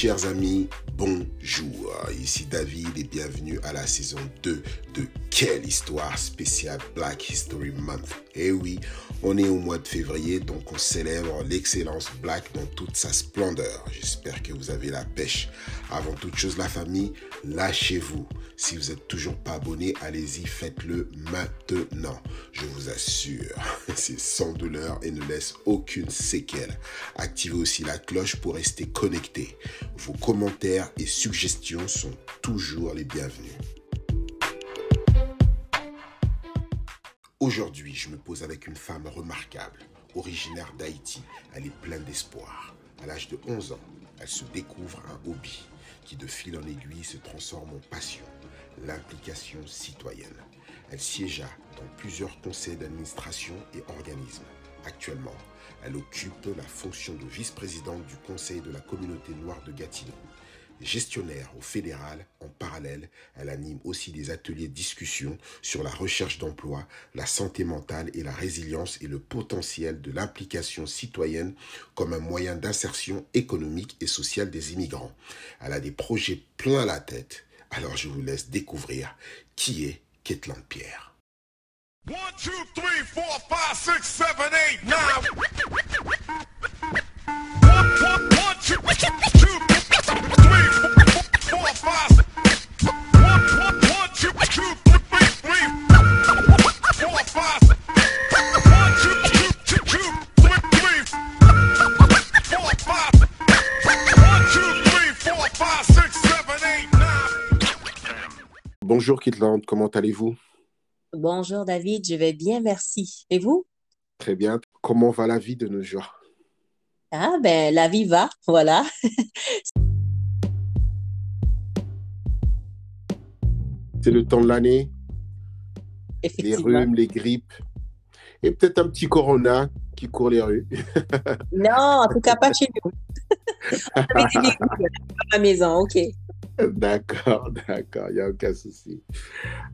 Chers amis, bonjour. Ici David et bienvenue à la saison 2 de Quelle histoire spéciale Black History Month. Eh oui, on est au mois de février, donc on célèbre l'excellence black dans toute sa splendeur. J'espère que vous avez la pêche. Avant toute chose, la famille, lâchez-vous. Si vous n'êtes toujours pas abonné, allez-y, faites-le maintenant. Je vous assure, c'est sans douleur et ne laisse aucune séquelle. Activez aussi la cloche pour rester connecté. Vos commentaires et suggestions sont toujours les bienvenus. Aujourd'hui, je me pose avec une femme remarquable, originaire d'Haïti. Elle est pleine d'espoir. À l'âge de 11 ans, elle se découvre un hobby qui de fil en aiguille se transforme en passion, l'implication citoyenne. Elle siégea dans plusieurs conseils d'administration et organismes. Actuellement, elle occupe la fonction de vice-présidente du Conseil de la communauté noire de Gatineau. Gestionnaire au fédéral, en parallèle, elle anime aussi des ateliers de discussion sur la recherche d'emploi, la santé mentale et la résilience et le potentiel de l'implication citoyenne comme un moyen d'insertion économique et sociale des immigrants. Elle a des projets plein la tête, alors je vous laisse découvrir qui est Ketland Pierre. Bonjour Kitland, comment allez-vous? Bonjour David, je vais bien, merci. Et vous? Très bien. Comment va la vie de nos jours? Ah ben, la vie va, voilà. C'est le temps de l'année, les rhumes, les grippes et peut-être un petit corona qui court les rues. Non, en tout cas pas chez nous. On avait des légumes à la maison, ok. D'accord, d'accord, il n'y a aucun souci.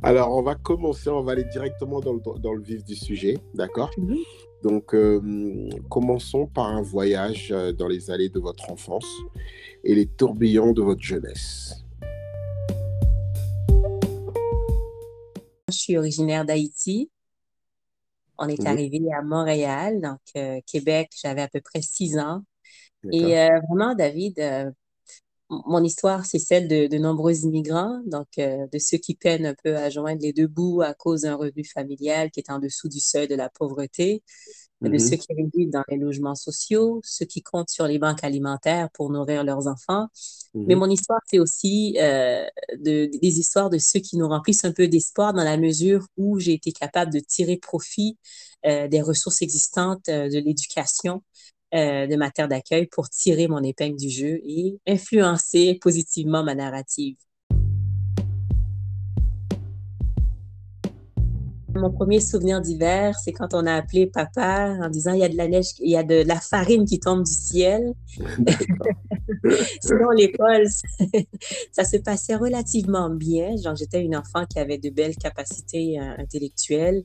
Alors, on va commencer, on va aller directement dans le, dans le vif du sujet, d'accord? Mhm. Donc, euh, commençons par un voyage euh, dans les allées de votre enfance et les tourbillons de votre jeunesse. Je suis originaire d'Haïti. On est Mhm. arrivé à Montréal, donc euh, Québec, j'avais à peu près six ans. Et euh, vraiment, David, mon histoire, c'est celle de, de nombreux immigrants, donc euh, de ceux qui peinent un peu à joindre les deux bouts à cause d'un revenu familial qui est en dessous du seuil de la pauvreté, de Mhm, ceux qui résident dans les logements sociaux, ceux qui comptent sur les banques alimentaires pour nourrir leurs enfants. Mais mhm, mon histoire, c'est aussi euh, de, des histoires de ceux qui nous remplissent un peu d'espoir dans la mesure où j'ai été capable de tirer profit euh, des ressources existantes de l'éducation euh, de ma d'accueil pour tirer mon épingle du jeu et influencer positivement ma narrative. Mon premier souvenir d'hiver, c'est quand on a appelé papa en disant il y a de la neige, il y a de la farine qui tombe du ciel. Sinon, l'école, ça se passait relativement bien. Genre, j'étais une enfant qui avait de belles capacités euh, intellectuelles.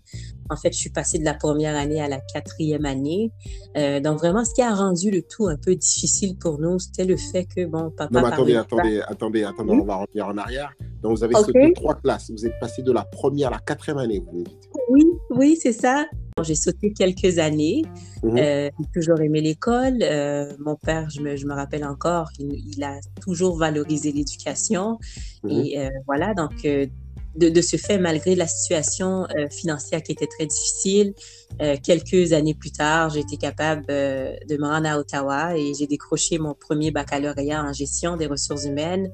En fait, je suis passée de la première année à la quatrième année. Euh, donc, vraiment, ce qui a rendu le tout un peu difficile pour nous, c'était le fait que, bon, papa Non, mais attendez, attendez, attendez, attendez, Oui. on va revenir en arrière. Donc, vous avez sauté trois classes. Vous êtes passé de la première à la quatrième année, vous me dites. Oui, oui, c'est ça. J'ai sauté quelques années. Mhm, Euh, j'ai toujours aimé l'école. Euh, mon père, je me, je me rappelle encore, il, il a toujours valorisé l'éducation. mhm, Et euh, voilà, donc euh, de, de ce fait, malgré la situation euh, financière qui était très difficile, euh, quelques années plus tard, j'ai été capable euh, de me rendre à Ottawa et j'ai décroché mon premier baccalauréat en gestion des ressources humaines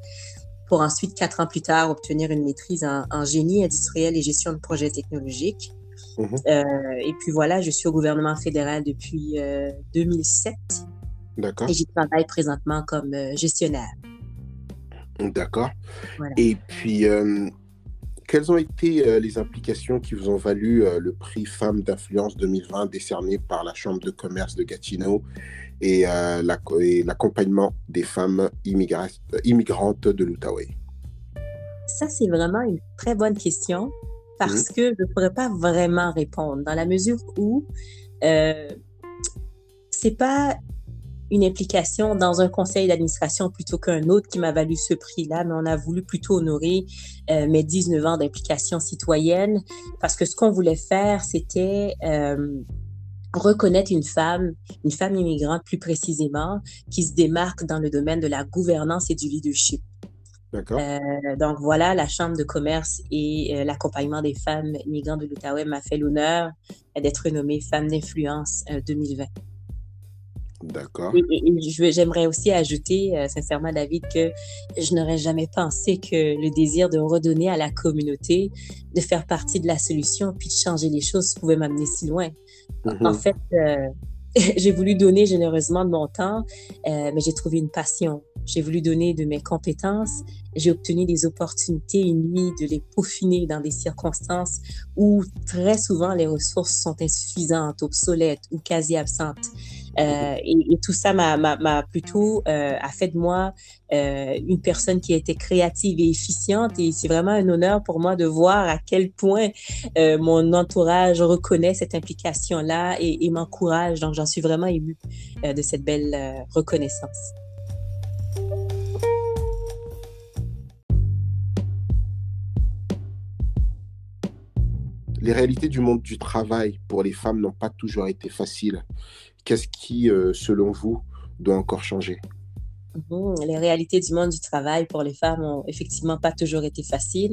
pour ensuite, quatre ans plus tard, obtenir une maîtrise en, en génie industriel et gestion de projets technologiques. mhm. Euh, et puis voilà, je suis au gouvernement fédéral depuis euh, 2007 D'accord, et j'y travaille présentement comme euh, gestionnaire. d'accord. Voilà. Et puis, euh, quelles ont été euh, les implications qui vous ont valu euh, le prix Femmes d'influence 2020 décerné par la Chambre de commerce de Gatineau et euh, la- l'accompagnement des femmes immigra- immigrantes de l'Outaouais? Ça, c'est vraiment une très bonne question parce que je ne pourrais pas vraiment répondre dans la mesure où euh, c'est pas une implication dans un conseil d'administration plutôt qu'un autre qui m'a valu ce prix-là, mais on a voulu plutôt honorer euh, mes 19 ans d'implication citoyenne parce que ce qu'on voulait faire, c'était euh, reconnaître une femme, une femme immigrante plus précisément, qui se démarque dans le domaine de la gouvernance et du leadership. D'accord. Euh, donc voilà, la Chambre de commerce et euh, l'accompagnement des femmes migrantes de l'Outaouais m'a fait l'honneur d'être nommée femme d'influence 2020. Euh, D'accord. J'aimerais aussi ajouter, sincèrement, David, que je n'aurais jamais pensé que le désir de redonner à la communauté, de faire partie de la solution, puis de changer les choses pouvait m'amener si loin. En mm-hmm. fait, j'ai voulu donner généreusement de mon temps, mais j'ai trouvé une passion j'ai voulu donner de mes compétences. J'ai obtenu des opportunités inouïes de les peaufiner dans des circonstances où très souvent les ressources sont insuffisantes, obsolètes ou quasi absentes. Euh, et, tout ça m'a plutôt euh, a fait de moi euh, une personne qui a été créative et efficiente. Et c'est vraiment un honneur pour moi de voir à quel point mon entourage reconnaît cette implication-là et, et m'encourage. Donc, j'en suis vraiment émue de cette belle reconnaissance. Les réalités du monde du travail pour les femmes n'ont pas toujours été faciles. Qu'est-ce qui, euh, selon vous, doit encore changer? Les réalités du monde du travail pour les femmes n'ont effectivement pas toujours été faciles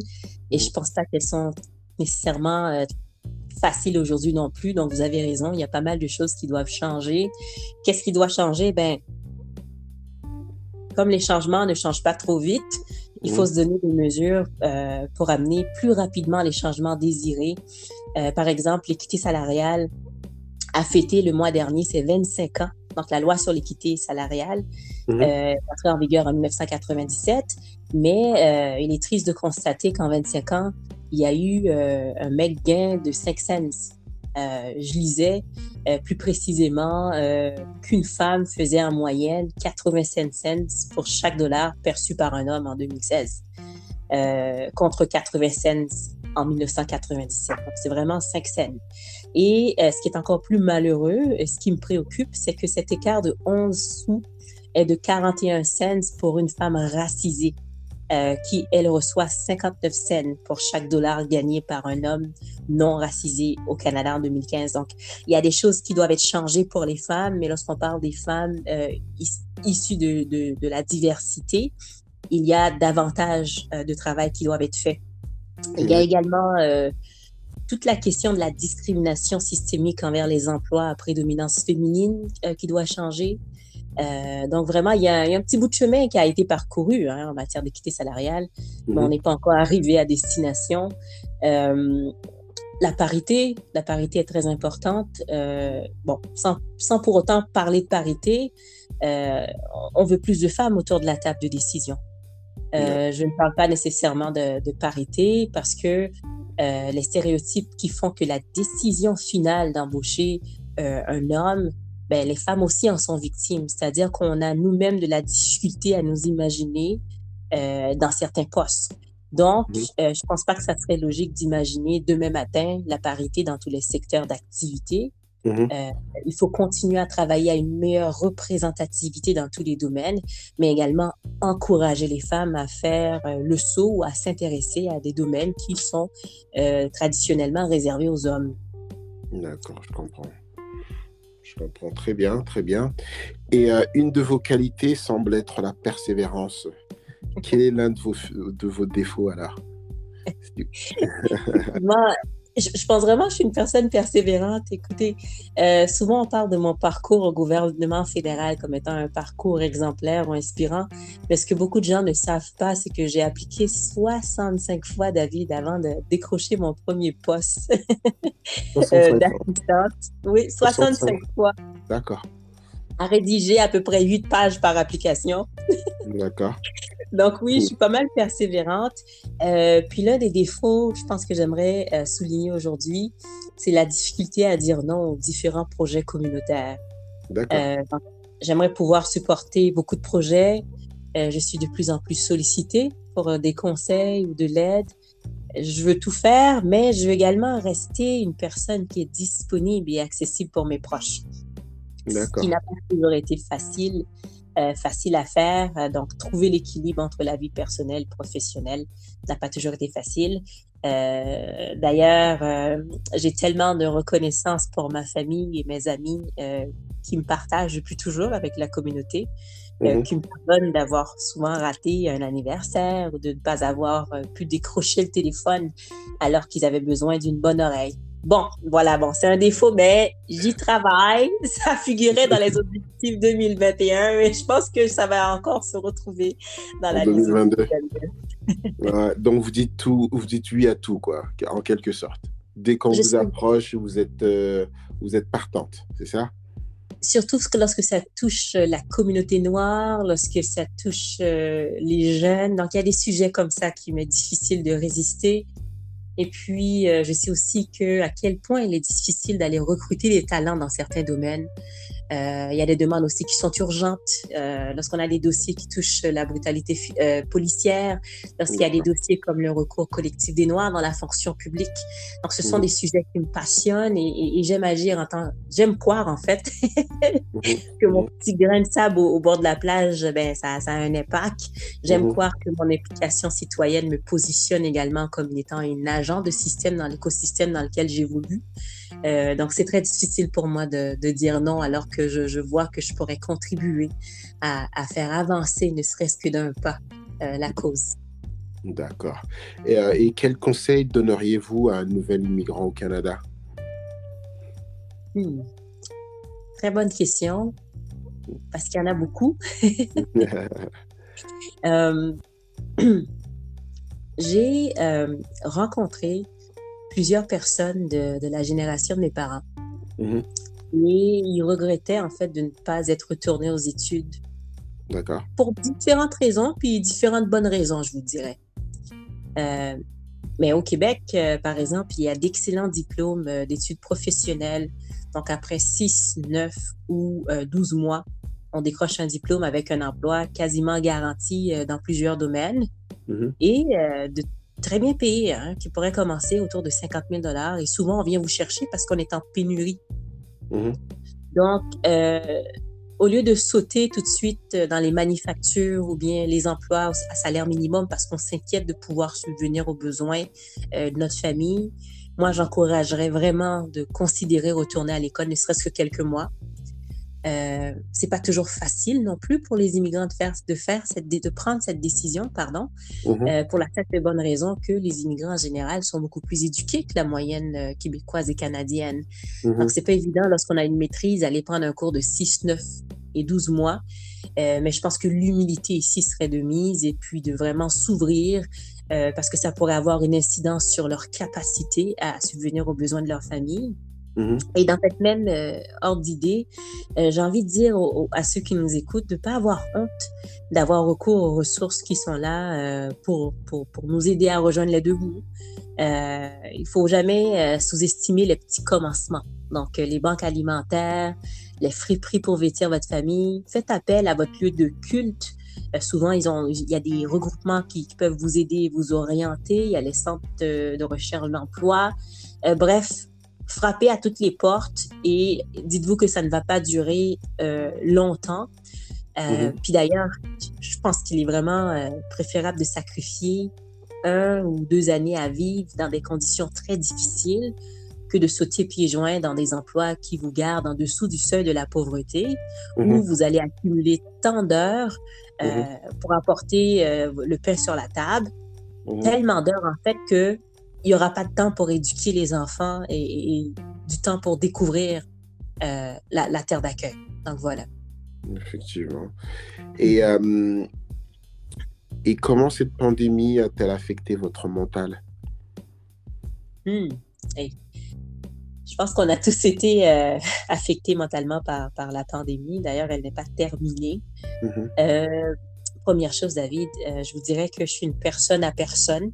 et je ne pense pas qu'elles sont nécessairement euh, faciles aujourd'hui non plus. Donc, vous avez raison, il y a pas mal de choses qui doivent changer. Qu'est-ce qui doit changer? Ben, comme les changements ne changent pas trop vite, il faut se donner des mesures euh, pour amener plus rapidement les changements désirés. Euh, par exemple, l'équité salariale a fêté le mois dernier ses 25 ans. Donc, la loi sur l'équité salariale mmh. euh, est entrée en vigueur en 1997, mais il est triste de constater qu'en 25 ans, il y a eu un mec gain de 5 cents euh, je lisais euh, plus précisément euh, qu'une femme faisait en moyenne 85 cents pour chaque dollar perçu par un homme en 2016, contre 80 cents en 1997. Donc, c'est vraiment 5 cents. Et ce qui est encore plus malheureux, et ce qui me préoccupe, c'est que cet écart de 11 sous est de 41 cents pour une femme racisée euh, qui, elle, reçoit 59 cents pour chaque dollar gagné par un homme non racisé au Canada en 2015. Donc, il y a des choses qui doivent être changées pour les femmes, mais lorsqu'on parle des femmes euh, issues de, de, de, la diversité, il y a davantage euh, de travail qui doivent être fait. Il y a également euh, toute la question de la discrimination systémique envers les emplois à prédominance féminine qui doit changer. Euh, donc vraiment, il y, a, un petit bout de chemin qui a été parcouru hein, en matière d'équité salariale, mais on mhm. n'est pas encore arrivé à destination. Euh, la parité, la parité est très importante. Euh, bon, sans, sans, pour autant parler de parité, euh, on veut plus de femmes autour de la table de décision. Euh, je ne parle pas nécessairement de, de parité parce que euh, les stéréotypes qui font que la décision finale d'embaucher un homme ben, les femmes aussi en sont victimes. C'est-à-dire qu'on a nous-mêmes de la difficulté à nous imaginer euh, dans certains postes. Donc, euh, je pense pas que ça serait logique d'imaginer demain matin la parité dans tous les secteurs d'activité. Mm-hmm. Euh, il faut continuer à travailler à une meilleure représentativité dans tous les domaines, mais également encourager les femmes à faire euh, le saut ou à s'intéresser à des domaines qui sont euh, traditionnellement réservés aux hommes. D'accord, je comprends. Je comprends très bien, très bien. Et une de vos qualités semble être la persévérance. Quel est l'un de vos, de vos défauts alors? Moi, je, pense vraiment que je suis une personne persévérante. Écoutez, euh, souvent on parle de mon parcours au gouvernement fédéral comme étant un parcours exemplaire ou inspirant. Mais ce que beaucoup de gens ne savent pas, c'est que j'ai appliqué 65 fois, David, avant de décrocher mon premier poste euh, d'assistante. Oui, 65 fois. D'accord. À rédiger à peu près 8 pages par application. D'accord. Donc oui, je suis pas mal persévérante. Euh, puis l'un des défauts, je pense que j'aimerais euh, souligner aujourd'hui, c'est la difficulté à dire non aux différents projets communautaires. Euh, j'aimerais pouvoir supporter beaucoup de projets. Euh, je suis de plus en plus sollicitée pour des conseils ou de l'aide. Je veux tout faire, mais je veux également rester une personne qui est disponible et accessible pour mes proches. ce qui n'a pas toujours été facile. Euh, facile à faire. Euh, donc, trouver l'équilibre entre la vie personnelle et professionnelle n'a pas toujours été facile. Euh, D'ailleurs, euh, j'ai tellement de reconnaissance pour ma famille et mes amis qui me partagent depuis toujours avec la communauté, mm qui me pardonnent d'avoir souvent raté un anniversaire ou de ne pas avoir pu décrocher le téléphone alors qu'ils avaient besoin d'une bonne oreille. Bon, voilà, bon, c'est un défaut, mais j'y travaille. Ça figurait dans les objectifs 2021, mais je pense que ça va encore se retrouver dans la 2022. donc vous dites tout, vous dites oui à tout, quoi, en quelque sorte. Dès qu'on vous approche, vous êtes, euh, vous êtes partante, c'est ça? Surtout lorsque ça touche la communauté noire, lorsque ça touche euh, les jeunes. Donc, il y a des sujets comme ça qui m'est difficile de résister. Et puis, euh, je sais aussi que à quel point il est difficile d'aller recruter des talents dans certains domaines. Euh, il y a des demandes aussi qui sont urgentes euh, lorsqu'on a des dossiers qui touchent la brutalité euh, policière, lorsqu'il y a des dossiers comme le recours collectif des Noirs dans la fonction publique. Donc, ce sont des sujets qui me passionnent et, et, j'aime agir en tant, j'aime croire en fait que mon petit grain de sable au, bord de la plage, ben ça, ça a un impact. J'aime croire que mon implication citoyenne me positionne également comme étant une agent de système dans l'écosystème dans lequel j'évolue. Euh, donc, c'est très difficile pour moi de, de dire non alors que je, je, vois que je pourrais contribuer à, à faire avancer, ne serait-ce que d'un pas, euh, la cause. D'accord. Et, euh, et quel conseil donneriez-vous à un nouvel immigrant au Canada? Hmm. Très bonne question, parce qu'il y en a beaucoup. euh, J'ai rencontré plusieurs personnes de, de, la génération de mes parents. Mm -hmm. Et ils regrettaient en fait de ne pas être retournés aux études. D'accord. Pour différentes raisons, puis différentes bonnes raisons, je vous dirais. Euh, mais au Québec, euh, par exemple, il y a d'excellents diplômes euh, d'études professionnelles. Donc, après 6, 9 ou 12 euh, mois, on décroche un diplôme avec un emploi quasiment garanti dans plusieurs domaines mm -hmm. et de très bien payé, hein, qui pourrait commencer autour de 50 000 dollars. Et souvent, on vient vous chercher parce qu'on est en pénurie. Mm -hmm. Donc, euh, au lieu de sauter tout de suite dans les manufactures ou bien les emplois à salaire minimum parce qu'on s'inquiète de pouvoir subvenir aux besoins euh, de notre famille, moi, j'encouragerais vraiment de considérer retourner à l'école, ne serait-ce que quelques mois. Euh, c'est pas toujours facile non plus pour les immigrants de faire, de faire cette, de prendre cette décision, pardon, mm -hmm. euh, pour la simple et bonne raison que les immigrants en général sont beaucoup plus éduqués que la moyenne euh, québécoise et canadienne. Mm -hmm. Donc, c'est pas évident lorsqu'on a une maîtrise, aller prendre un cours de 6, 9 et 12 mois. Euh, mais je pense que l'humilité ici serait de mise et puis de vraiment s'ouvrir parce que ça pourrait avoir une incidence sur leur capacité à subvenir aux besoins de leur famille. Mm -hmm. Et dans cette même euh, ordre d'idée, euh, j'ai envie de dire aux, aux, à ceux qui nous écoutent de ne pas avoir honte d'avoir recours aux ressources qui sont là euh, pour, pour, pour, nous aider à rejoindre les deux bouts. il ne faut jamais sous-estimer les petits commencements. Donc, les banques alimentaires, les friperies pour vêtir votre famille. Faites appel à votre lieu de culte. souvent, ils ont, il y a des regroupements qui, qui, peuvent vous aider et vous orienter. Il y a les centres de, de recherche d'emploi. bref, frappez à toutes les portes et dites-vous que ça ne va pas durer euh, longtemps. Euh, -hmm. Puis d'ailleurs, je pense qu'il est vraiment euh, préférable de sacrifier un ou deux années à vivre dans des conditions très difficiles que de sauter pieds joints dans des emplois qui vous gardent en dessous du seuil de la pauvreté, où vous allez accumuler tant d'heures -hmm. pour apporter le pain sur la table, tellement d'heures en fait que il n'y aura pas de temps pour éduquer les enfants et, et du temps pour découvrir euh, la, la, terre d'accueil. Donc voilà. Effectivement. Et, euh, et comment cette pandémie a-t-elle affecté votre mental? Hmm. hey. Je pense qu'on a tous été euh, affectés mentalement par, par la pandémie. D'ailleurs, elle n'est pas terminée. Mm -hmm. première chose, David, je vous dirais que je suis une personne à personne.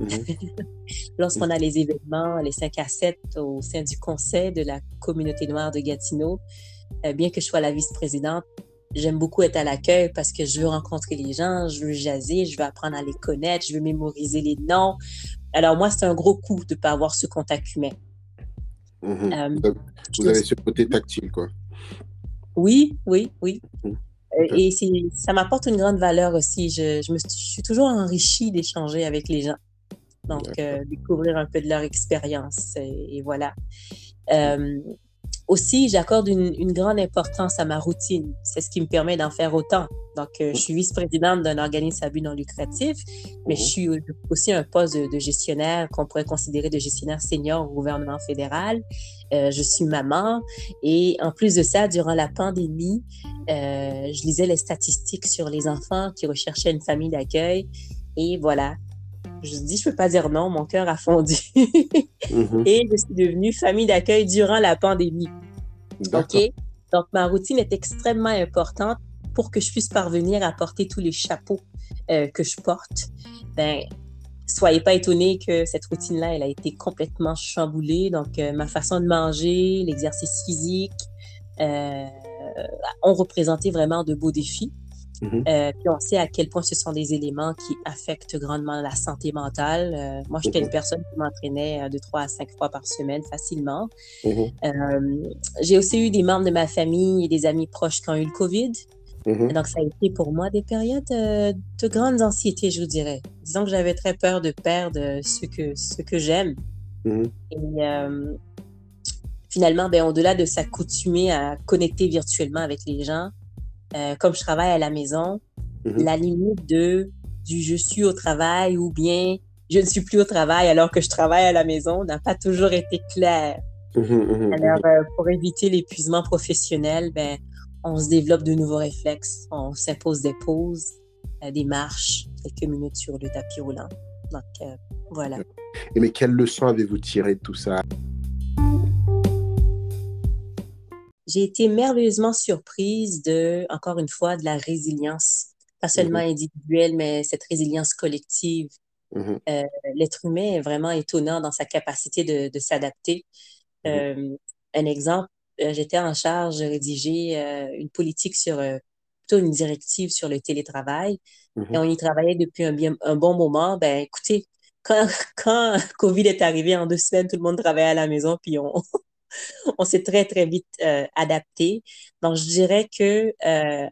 -hmm. Lorsqu'on a les événements, les 5 à 7 au sein du conseil de la communauté noire de Gatineau, euh, bien que je sois la vice-présidente, j'aime beaucoup être à l'accueil parce que je veux rencontrer les gens, je veux jaser, je veux apprendre à les connaître, je veux mémoriser les noms. Alors moi, c'est un gros coup de ne pas avoir ce contact humain. -hmm. euh, vous avez ce côté tactile, quoi. Oui, oui, oui. Mmh. Et ça m'apporte une grande valeur aussi. Je, me, suis toujours enrichie d'échanger avec les gens. Donc, découvrir un peu de leur expérience. Et, voilà. Aussi, j'accorde une, grande importance à ma routine. C'est ce qui me permet d'en faire autant. Donc, euh, je suis vice-présidente d'un organisme à but non lucratif, mais je suis aussi un poste de, gestionnaire qu'on pourrait considérer de gestionnaire senior au gouvernement fédéral. Euh, je suis maman et en plus de ça, durant la pandémie, euh, je lisais les statistiques sur les enfants qui recherchaient une famille d'accueil et voilà, je dis, je peux pas dire non, mon cœur a fondu. Mhm. Et je suis devenue famille d'accueil durant la pandémie. OK? Donc, ma routine est extrêmement importante pour que je puisse parvenir à porter tous les chapeaux euh, que je porte. Ben, soyez pas étonnés que cette routine-là, elle a été complètement chamboulée. Donc, euh, ma façon de manger, l'exercice physique euh, ont représenté vraiment de beaux défis. Mm-hmm. Euh, puis on sait à quel point ce sont des éléments qui affectent grandement la santé mentale. Euh, moi, j'étais une mm-hmm. personne qui m'entraînait euh, de trois à cinq fois par semaine facilement. Mm-hmm. J'ai aussi eu des membres de ma famille et des amis proches qui ont eu le COVID. Donc, ça a été pour moi des périodes de grandes anxiétés, je vous dirais. Disons que j'avais très peur de perdre ce que, ce que j'aime. Et finalement, ben, au-delà de s'accoutumer à connecter virtuellement avec les gens, euh, comme je travaille à la maison, mhm. la limite de du je suis au travail ou bien je ne suis plus au travail alors que je travaille à la maison n'a pas toujours été claire. Mhm, mhm, alors, euh, pour éviter l'épuisement professionnel, ben, on se développe de nouveaux réflexes, on s'impose des pauses, euh, des marches, quelques minutes sur le tapis roulant. Donc, voilà. Et mais quelle leçon avez-vous tiré de tout ça? J'ai été merveilleusement surprise de, encore une fois, de la résilience, pas seulement mm-hmm. individuelle, mais cette résilience collective. Mm-hmm. Euh, l'être humain est vraiment étonnant dans sa capacité de, de s'adapter. Mm-hmm. Euh, un exemple, euh, j'étais en charge de rédiger une politique sur, plutôt une directive sur le télétravail. Et on y travaillait depuis un, bien, un bon moment. Ben, écoutez, quand, quand COVID est arrivé en deux semaines, tout le monde travaillait à la maison, puis on, on s'est très, très vite euh, adapté. Donc, je dirais que euh,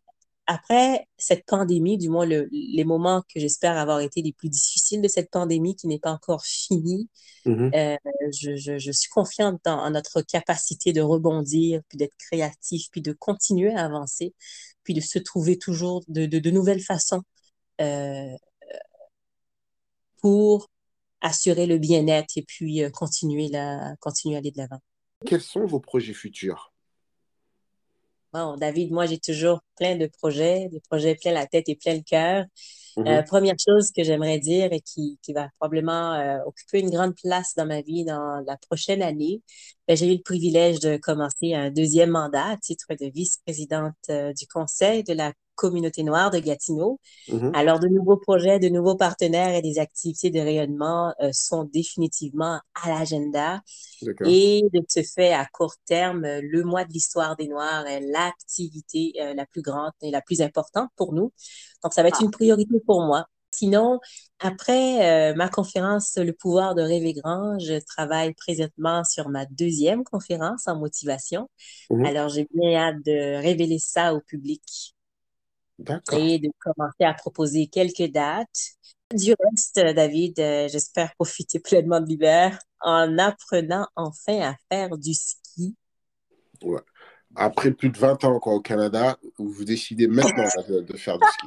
après cette pandémie, du moins les moments que j'espère avoir été les plus difficiles de cette pandémie qui n'est pas encore finie, mm-hmm. euh, je, suis confiante dans notre capacité de rebondir, puis d'être créatif, puis de continuer à avancer, puis de se trouver toujours de, de, nouvelles façons pour assurer le bien-être et puis continuer, la, continuer à aller de l'avant. Quels sont vos projets futurs? Bon, David, moi, j'ai toujours plein de projets, des projets plein la tête et plein le cœur. Mhm. Euh, première chose que j'aimerais dire et qui, qui va probablement euh, occuper une grande place dans ma vie dans la prochaine année, ben, j'ai eu le privilège de commencer un deuxième mandat à titre de vice-présidente euh, du Conseil de la communauté noire de Gatineau. Mhm. Alors, de nouveaux projets, de nouveaux partenaires et des activités de rayonnement euh, sont définitivement à l'agenda. Et de ce fait, à court terme, le mois de l'histoire des Noirs est l'activité euh, la plus grande et la plus importante pour nous. Donc, ça va être ah. une priorité pour moi. Sinon, après euh, ma conférence Le pouvoir de rêver grand, je travaille présentement sur ma deuxième conférence en motivation. Mhm. Alors, j'ai bien hâte de révéler ça au public et de commencer à proposer quelques dates. Du reste, David, euh, j'espère profiter pleinement de l'hiver en apprenant enfin à faire du ski. Ouais. Après plus de 20 ans au Canada, vous décidez maintenant de, faire du ski.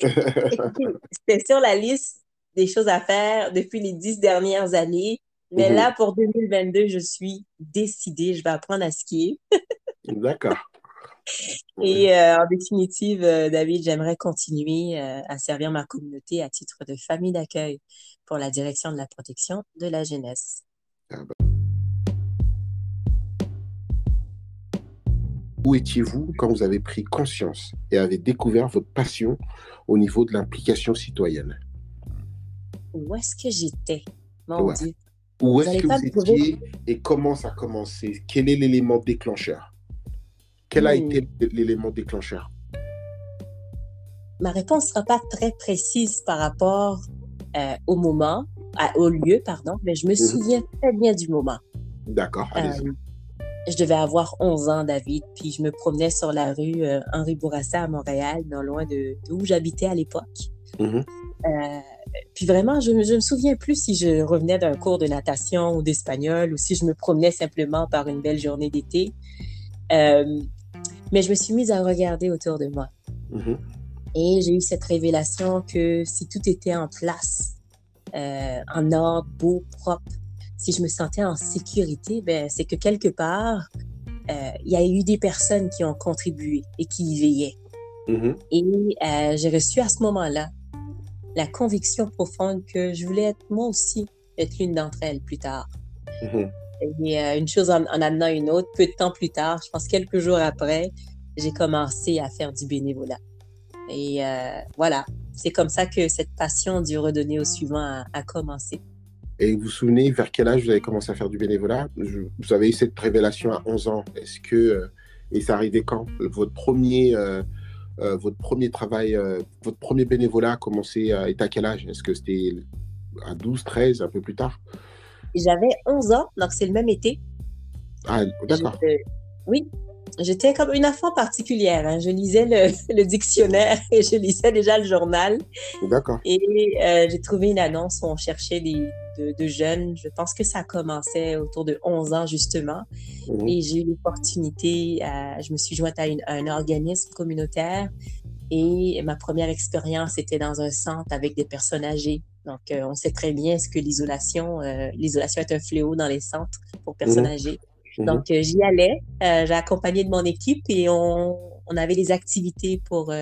C'était sur la liste des choses à faire depuis les dix dernières années. Mais mhm. là, pour 2022, je suis décidée, je vais apprendre à skier. D'accord. Et euh, en définitive, euh, David, j'aimerais continuer euh, à servir ma communauté à titre de famille d'accueil pour la direction de la protection de la jeunesse. Ah bah. Où étiez-vous quand vous avez pris conscience et avez découvert votre passion au niveau de l'implication citoyenne? Où est-ce que j'étais? Mon Dieu. Où est-ce que vous étiez et comment ça a commencé? Quel est l'élément déclencheur? Quel a été hmm. l'élément déclencheur? Ma réponse ne sera pas très précise par rapport euh, au moment, au lieu, pardon, mais je me mhm. souviens très bien du moment. D'accord. Euh, je devais avoir 11 ans, David, puis je me promenais sur la rue euh, Henri Bourassa à Montréal, non loin de d'où j'habitais à l'époque. Mhm. Euh, puis vraiment, je, ne me souviens plus si je revenais d'un cours de natation ou d'espagnol ou si je me promenais simplement par une belle journée d'été. Euh, mais je me suis mise à regarder autour de moi. Mhm. Et j'ai eu cette révélation que si tout était en place, en ordre, beau, propre, si je me sentais en sécurité, ben, c'est que quelque part, il y a eu des personnes qui ont contribué et qui y veillaient. Mhm. Et euh, j'ai reçu à ce moment-là la conviction profonde que je voulais être moi aussi être l'une d'entre elles plus tard. Mhm. Euh, une chose en, en, amenant une autre, peu de temps plus tard, je pense quelques jours après, j'ai commencé à faire du bénévolat. Et euh, voilà, c'est comme ça que cette passion du redonner au suivant a, commencé. Et vous vous souvenez vers quel âge vous avez commencé à faire du bénévolat? Vous avez eu cette révélation à 11 ans. Est-ce que euh, et ça arrivait quand? Votre premier votre premier travail, votre premier bénévolat a commencé à, à quel âge? Est-ce que c'était à 12, 13, un peu plus tard? J'avais 11 ans, donc c'est le même été. Ah, d'accord. Oui, j'étais comme une enfant particulière. Hein. Je lisais le, le, dictionnaire et je lisais déjà le journal. D'accord. Et euh, j'ai trouvé une annonce où on cherchait des, de, de, jeunes. Je pense que ça commençait autour de 11 ans, justement. Mhm. Et j'ai eu l'opportunité, je me suis jointe à, une, à, un organisme communautaire. Et ma première expérience était dans un centre avec des personnes âgées. Donc, euh, on sait très bien ce que l'isolation, euh, l'isolation est un fléau dans les centres pour personnes Mhm. âgées. Mhm. Donc, euh, j'y allais. j'ai accompagné de mon équipe et on, on avait des activités pour,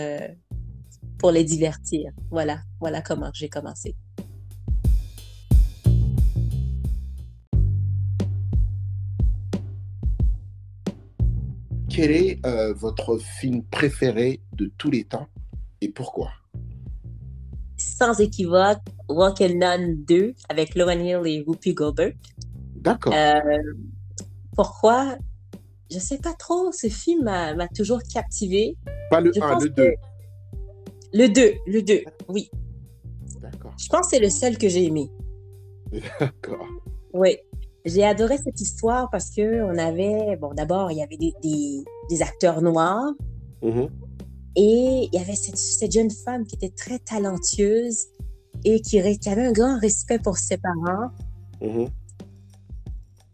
pour les divertir. Voilà, voilà comment j'ai commencé. Quel est votre film préféré de tous les temps et pourquoi? Sans équivoque, Walk and None 2 avec Lauren Hill et Whoopi Goldberg. D'accord. Euh, pourquoi? Je sais pas trop. Ce film m'a toujours captivé. Pas le Je 1, pense le que- 2. Le 2, le 2, oui. D'accord. Je pense que c'est le seul que j'ai aimé. D'accord. Oui. J'ai adoré cette histoire parce que on avait, bon, d'abord, il y avait des, des, des acteurs noirs Mhm. Et il y avait cette, cette jeune femme qui était très talentueuse et qui, avait un grand respect pour ses parents Mhm.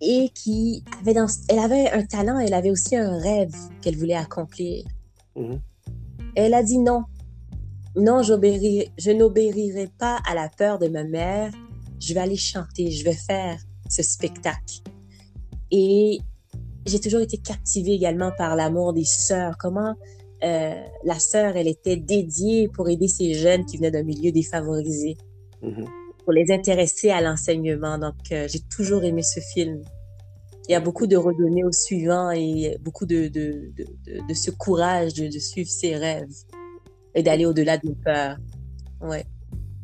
et qui avait dans, elle avait un talent, elle avait aussi un rêve qu'elle voulait accomplir. Mhm. Et elle a dit non. Non, je n'obéirai pas à la peur de ma mère. Je vais aller chanter, je vais faire ce spectacle. Et j'ai toujours été captivée également par l'amour des sœurs. Comment euh, la sœur, elle était dédiée pour aider ces jeunes qui venaient d'un milieu défavorisé, Mhm. pour les intéresser à l'enseignement. Donc, euh, j'ai toujours aimé ce film. Il y a beaucoup de redonner au suivant et beaucoup de, de, de, ce courage de, suivre ses rêves et d'aller au-delà de nos peurs. Ouais.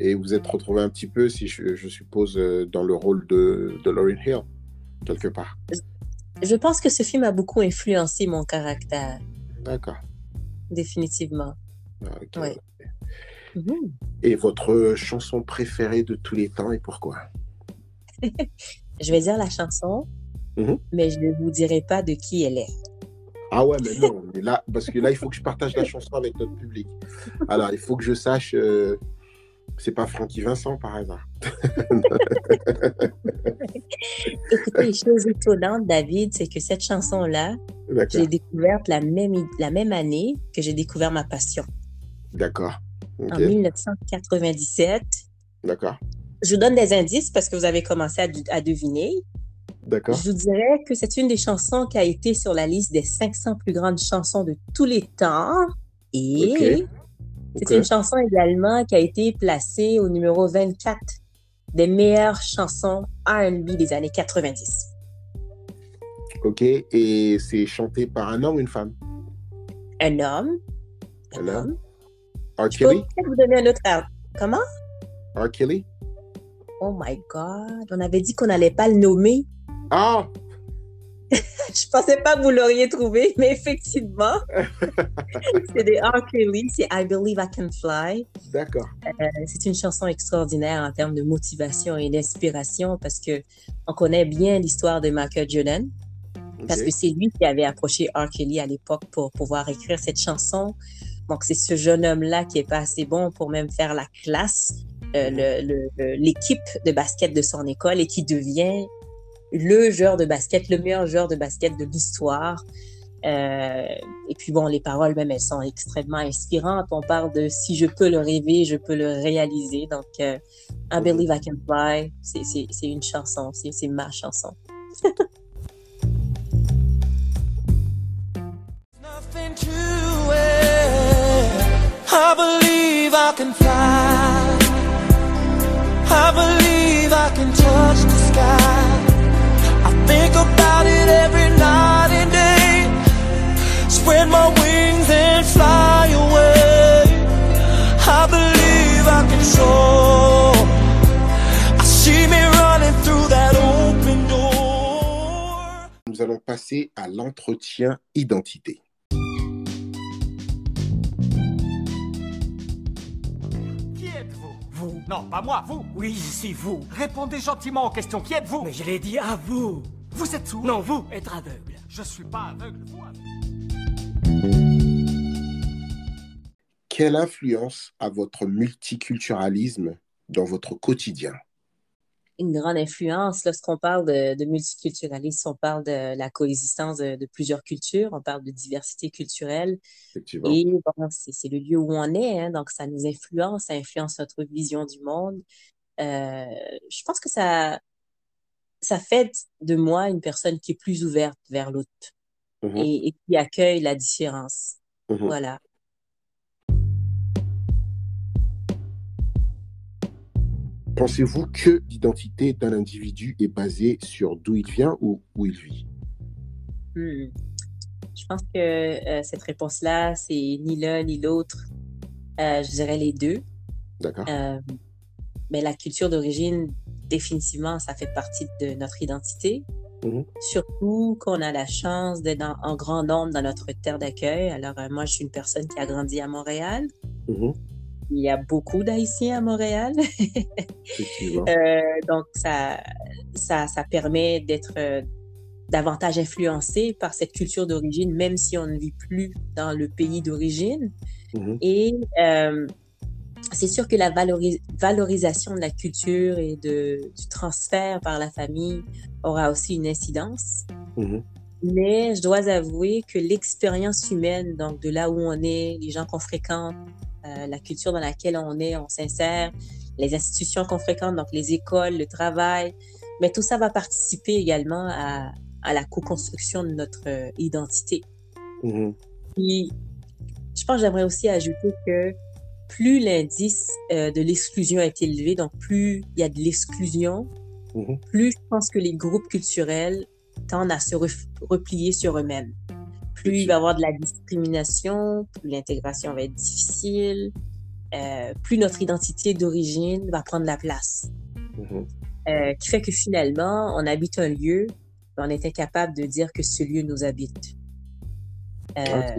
Et vous êtes retrouvé un petit peu, si je, je suppose, euh, dans le rôle de, de Lauryn Hill, quelque part. Je pense que ce film a beaucoup influencé mon caractère, D'accord. Définitivement. Ah. Ouais. Mhm. Et votre chanson préférée de tous les temps et pourquoi? Je vais dire la chanson, Mhm. mais je ne vous dirai pas de qui elle est. Ah ouais, mais non, mais là, parce que là, il faut que je partage la chanson avec notre public. Alors, il faut que je sache, euh, c'est pas Francky Vincent par hasard. Écoutez, les choses étonnantes, David, c'est que cette chanson-là, l'ai découverte la même, la même année que j'ai découvert ma passion, D'accord. en Ok. 1997. D'accord. Je vous donne des indices parce que vous avez commencé à, à deviner. D'accord. Je vous dirais que c'est une des chansons qui a été sur la liste des 500 plus grandes chansons de tous les temps. Et. C'est une chanson également qui a été placée au numéro 24 des meilleures chansons R&B des années 90. Ok. Et c'est chanté par un homme ou une femme? Un homme. Un homme. R. Je peux Kelly? vous donner un autre. Comment? R. Kelly? Oh my God. On avait dit qu'on n'allait pas le nommer. Ah Je pensais pas que vous l'auriez trouvé, mais effectivement, c'est des R. Kelly, c'est I Believe I Can Fly. D'accord. Euh, c'est une chanson extraordinaire en termes de motivation et d'inspiration parce que on connaît bien l'histoire de Michael Jordan Parce que c'est lui qui avait approché R. Kelly à l'époque pour pouvoir écrire cette chanson. Donc, c'est ce jeune homme-là qui est pas assez bon pour même faire la classe, euh, l'équipe de basket de son école et qui devient le joueur de basket, le meilleur joueur de basket de l'histoire. Euh, et puis bon, les paroles même, elles sont extrêmement inspirantes. On parle de si je peux le rêver, je peux le réaliser. Donc, euh, I. Believe I Can Fly, c'est une chanson, c'est ma chanson. I believe I can fly. I believe I can it every night and day. Spread my wings and fly away. I believe I can soar. I see me running through that open door. Nous allons passer à l'entretien identité. Non, pas moi, vous Oui, c'est vous. Répondez gentiment aux questions. Qui êtes-vous? Mais je l'ai dit à vous. Vous êtes sourd Non, vous, être aveugle. Je suis pas aveugle, vous. Quelle influence a votre multiculturalisme dans votre quotidien? Une grande influence. Lorsqu'on parle de, multiculturalisme, on parle de la coexistence de, plusieurs cultures, on parle de diversité culturelle. Et c'est le lieu où on est, hein, donc ça nous influence, ça influence notre vision du monde. Euh, je pense que ça, ça fait de moi une personne qui est plus ouverte vers l'autre mm-hmm. et, qui accueille la différence. Mm-hmm. Voilà. Pensez-vous que l'identité d'un individu est basée sur d'où il vient ou où il vit? Hmm. Je pense que euh, cette réponse-là, c'est ni l'un ni l'autre. Euh, je dirais les deux. D'accord. Euh, mais la culture d'origine, définitivement, ça fait partie de notre identité. Mm-hmm. Surtout qu'on a la chance d'être en grand nombre dans notre terre d'accueil. Alors, moi, je suis une personne qui a grandi à Montréal. Mm-hmm il y a beaucoup d'Haïtiens à Montréal. euh, donc, ça, ça, ça permet d'être euh, davantage influencé par cette culture d'origine, même si on ne vit plus dans le pays d'origine. Mm-hmm. Et euh, c'est sûr que la valorisation de la culture et de, du transfert par la famille aura aussi une incidence. Mm-hmm. Mais je dois avouer que l'expérience humaine, donc de là où on est, les gens qu'on fréquente, euh, la culture dans laquelle on est, on s'insère, les institutions qu'on fréquente, donc les écoles, le travail, mais tout ça va participer également à, à la co-construction de notre euh, identité. Mm-hmm. Puis, je pense que j'aimerais aussi ajouter que plus l'indice euh, de l'exclusion est élevé, donc plus il y a de l'exclusion, mm-hmm. plus je pense que les groupes culturels tendent à se replier sur eux-mêmes plus il va y avoir de la discrimination, plus l'intégration va être difficile, euh, plus notre identité d'origine va prendre la place. Mm-hmm. Euh, qui fait que finalement, on habite un lieu, on est incapable de dire que ce lieu nous habite. Ah,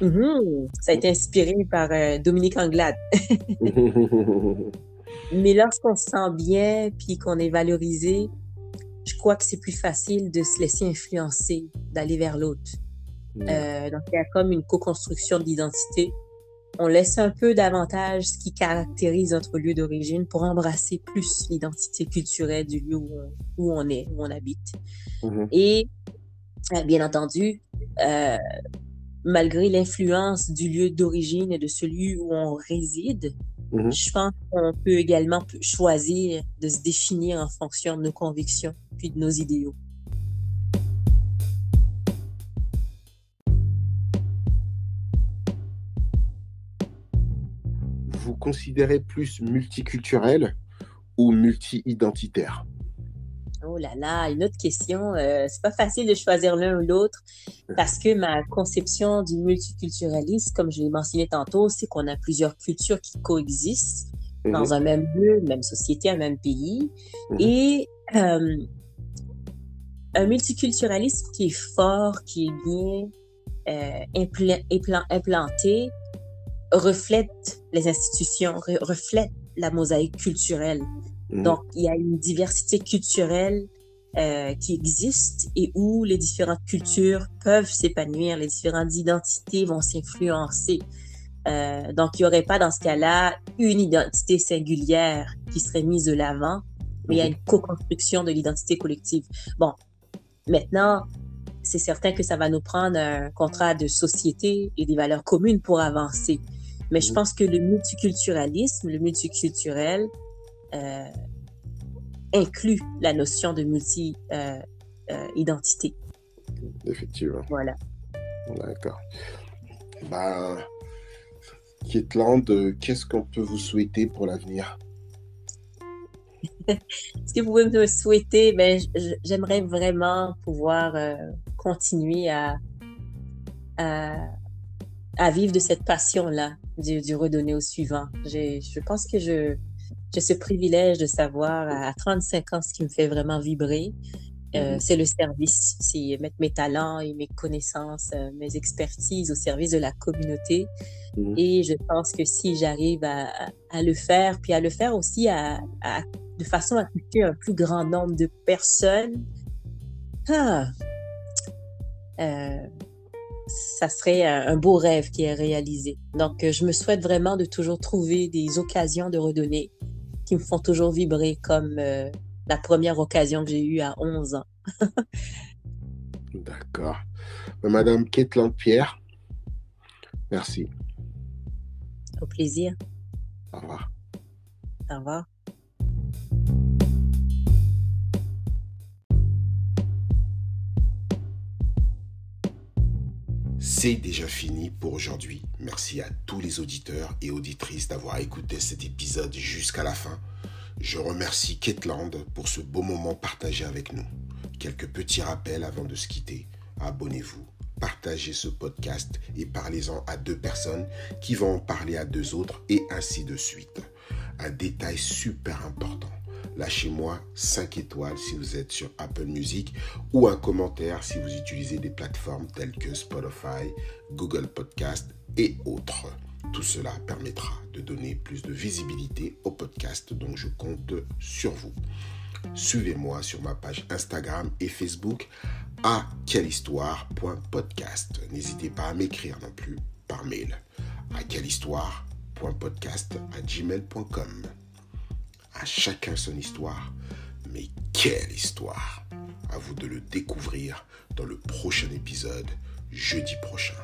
Mm-hmm. Ça a été inspiré par Dominique Anglade. Mais lorsqu'on se sent bien, puis qu'on est valorisé, je crois que c'est plus facile de se laisser influencer, d'aller vers l'autre. Euh, donc, il y a comme une co-construction d'identité. On laisse un peu davantage ce qui caractérise notre lieu d'origine pour embrasser plus l'identité culturelle du lieu où on, est, où on habite. Mm-hmm. Et, euh, bien entendu, euh, malgré l'influence du lieu d'origine et de celui où on réside, mm-hmm. je pense qu'on peut également choisir de se définir en fonction de nos convictions puis de nos idéaux. Vous considérez plus multiculturel ou multi-identitaire? Oh là là, une autre question. Euh, c'est pas facile de choisir l'un ou l'autre parce que ma conception du multiculturalisme, comme je l'ai mentionné tantôt, c'est qu'on a plusieurs cultures qui coexistent dans mhm. un même lieu, même société, un même pays. Mhm. Et euh, un multiculturalisme qui est fort, qui est bien euh, implanté, reflète les institutions, reflète la mosaïque culturelle. Mhm. Donc, il y a une diversité culturelle euh, qui existent et où les différentes cultures peuvent s'épanouir, les différentes identités vont s'influencer. Euh, donc, il n'y aurait pas dans ce cas-là une identité singulière qui serait mise de l'avant, mais il y a une co-construction de l'identité collective. Bon, maintenant, c'est certain que ça va nous prendre un contrat de société et des valeurs communes pour avancer. Mais je pense que le multiculturalisme, le multiculturel, inclut la notion de multi-identité. Effectivement. voilà. D'accord. Ben, Kietland, qu'est-ce qu'on peut vous souhaiter pour l'avenir? Ce que vous pouvez me souhaiter, ben, j'aimerais vraiment pouvoir euh, continuer à, à, à vivre de cette passion-là, du, du redonner au suivant. Je pense que je, j'ai ce privilège de savoir à 35 ans ce qui me fait vraiment vibrer. Euh, Mhm. C'est le service, c'est mettre mes talents et mes connaissances, euh, mes expertises au service de la communauté. Mhm. Et je pense que si j'arrive à, le faire, puis à le faire aussi à, à- de façon à toucher un plus grand nombre de personnes, ah, euh, ça serait un, un beau rêve qui est réalisé. Donc, je me souhaite vraiment de toujours trouver des occasions de redonner qui me font toujours vibrer comme euh, la première occasion que j'ai eue à 11 ans. D'accord. Ben, Madame Kietland Pierre, merci. Au plaisir. Au revoir. Au revoir. C'est déjà fini pour aujourd'hui. Merci à tous les auditeurs et auditrices d'avoir écouté cet épisode jusqu'à la fin. Je remercie Ketland pour ce beau moment partagé avec nous. Quelques petits rappels avant de se quitter. Abonnez-vous, partagez ce podcast et parlez-en à deux personnes qui vont en parler à deux autres et ainsi de suite. Un détail super important. Lâchez-moi 5 étoiles si vous êtes sur Apple Music ou un commentaire si vous utilisez des plateformes telles que Spotify, Google Podcast et autres. Tout cela permettra de donner plus de visibilité au podcast, donc je compte sur vous. Suivez-moi sur ma page Instagram et Facebook à quellehistoire.podcast. N'hésitez pas à m'écrire non plus par mail à quellehistoire.podcast à gmail.com. À chacun son histoire, mais quelle histoire À vous de le découvrir dans le prochain épisode, jeudi prochain.